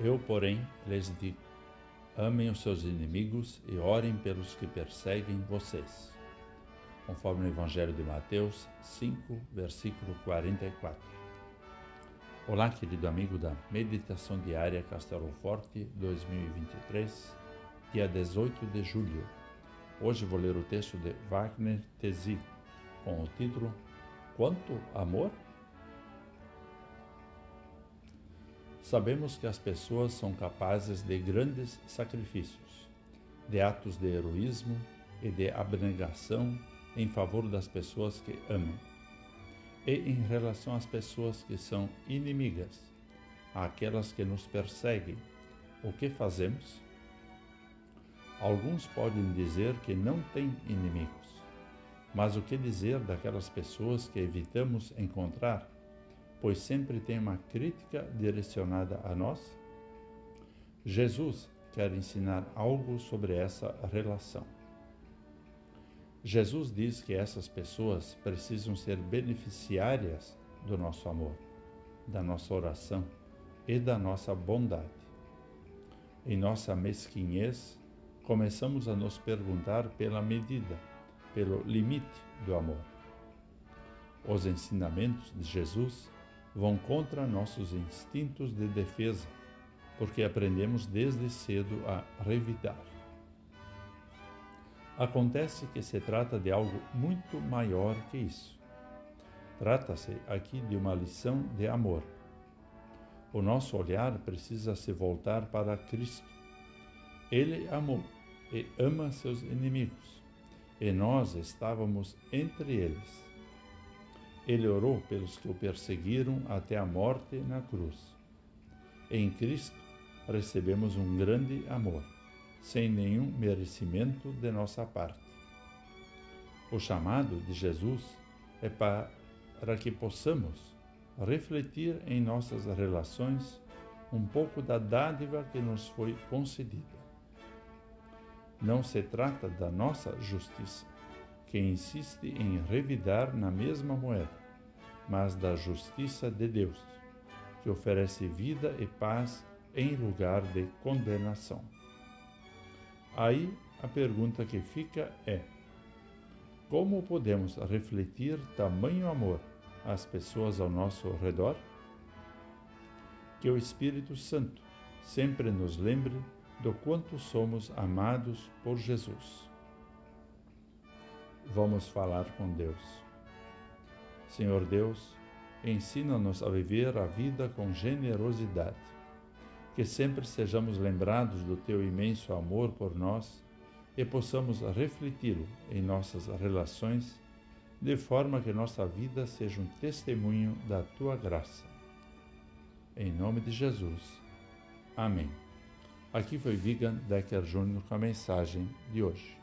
Eu, porém, lhes digo: amem os seus inimigos e orem pelos que perseguem vocês. Conforme o Evangelho de Mateus 5, versículo 44. Olá, querido amigo da Meditação Diária Castelo Forte 2023, dia 18 de julho. Hoje vou ler o texto de Wagner Tesi, com o título Quanto Amor? Sabemos que as pessoas são capazes de grandes sacrifícios, de atos de heroísmo e de abnegação em favor das pessoas que amam. E em relação às pessoas que são inimigas, àquelas que nos perseguem, o que fazemos? Alguns podem dizer que não têm inimigos, mas o que dizer daquelas pessoas que evitamos encontrar pois sempre tem uma crítica direcionada a nós? Jesus quer ensinar algo sobre essa relação. Jesus diz que essas pessoas precisam ser beneficiárias do nosso amor, da nossa oração e da nossa bondade. Em nossa mesquinhez, começamos a nos perguntar pela medida, pelo limite do amor. Os ensinamentos de Jesus vão contra nossos instintos de defesa, porque aprendemos desde cedo a revidar. Acontece que se trata de algo muito maior que isso. Trata-se aqui de uma lição de amor. O nosso olhar precisa se voltar para Cristo. Ele amou e ama seus inimigos, e nós estávamos entre eles. Ele orou pelos que o perseguiram até a morte na cruz. Em Cristo recebemos um grande amor, sem nenhum merecimento de nossa parte. O chamado de Jesus é para que possamos refletir em nossas relações um pouco da dádiva que nos foi concedida. Não se trata da nossa justiça, que insiste em revidar na mesma moeda, mas da justiça de Deus, que oferece vida e paz em lugar de condenação. Aí a pergunta que fica é: como podemos refletir tamanho amor às pessoas ao nosso redor? Que o Espírito Santo sempre nos lembre do quanto somos amados por Jesus vamos falar com Deus. Senhor Deus, ensina-nos a viver a vida com generosidade, que sempre sejamos lembrados do teu imenso amor por nós e possamos refleti-lo em nossas relações, de forma que nossa vida seja um testemunho da tua graça. Em nome de Jesus. Amém. Aqui foi Vigan Decker Júnior com a mensagem de hoje.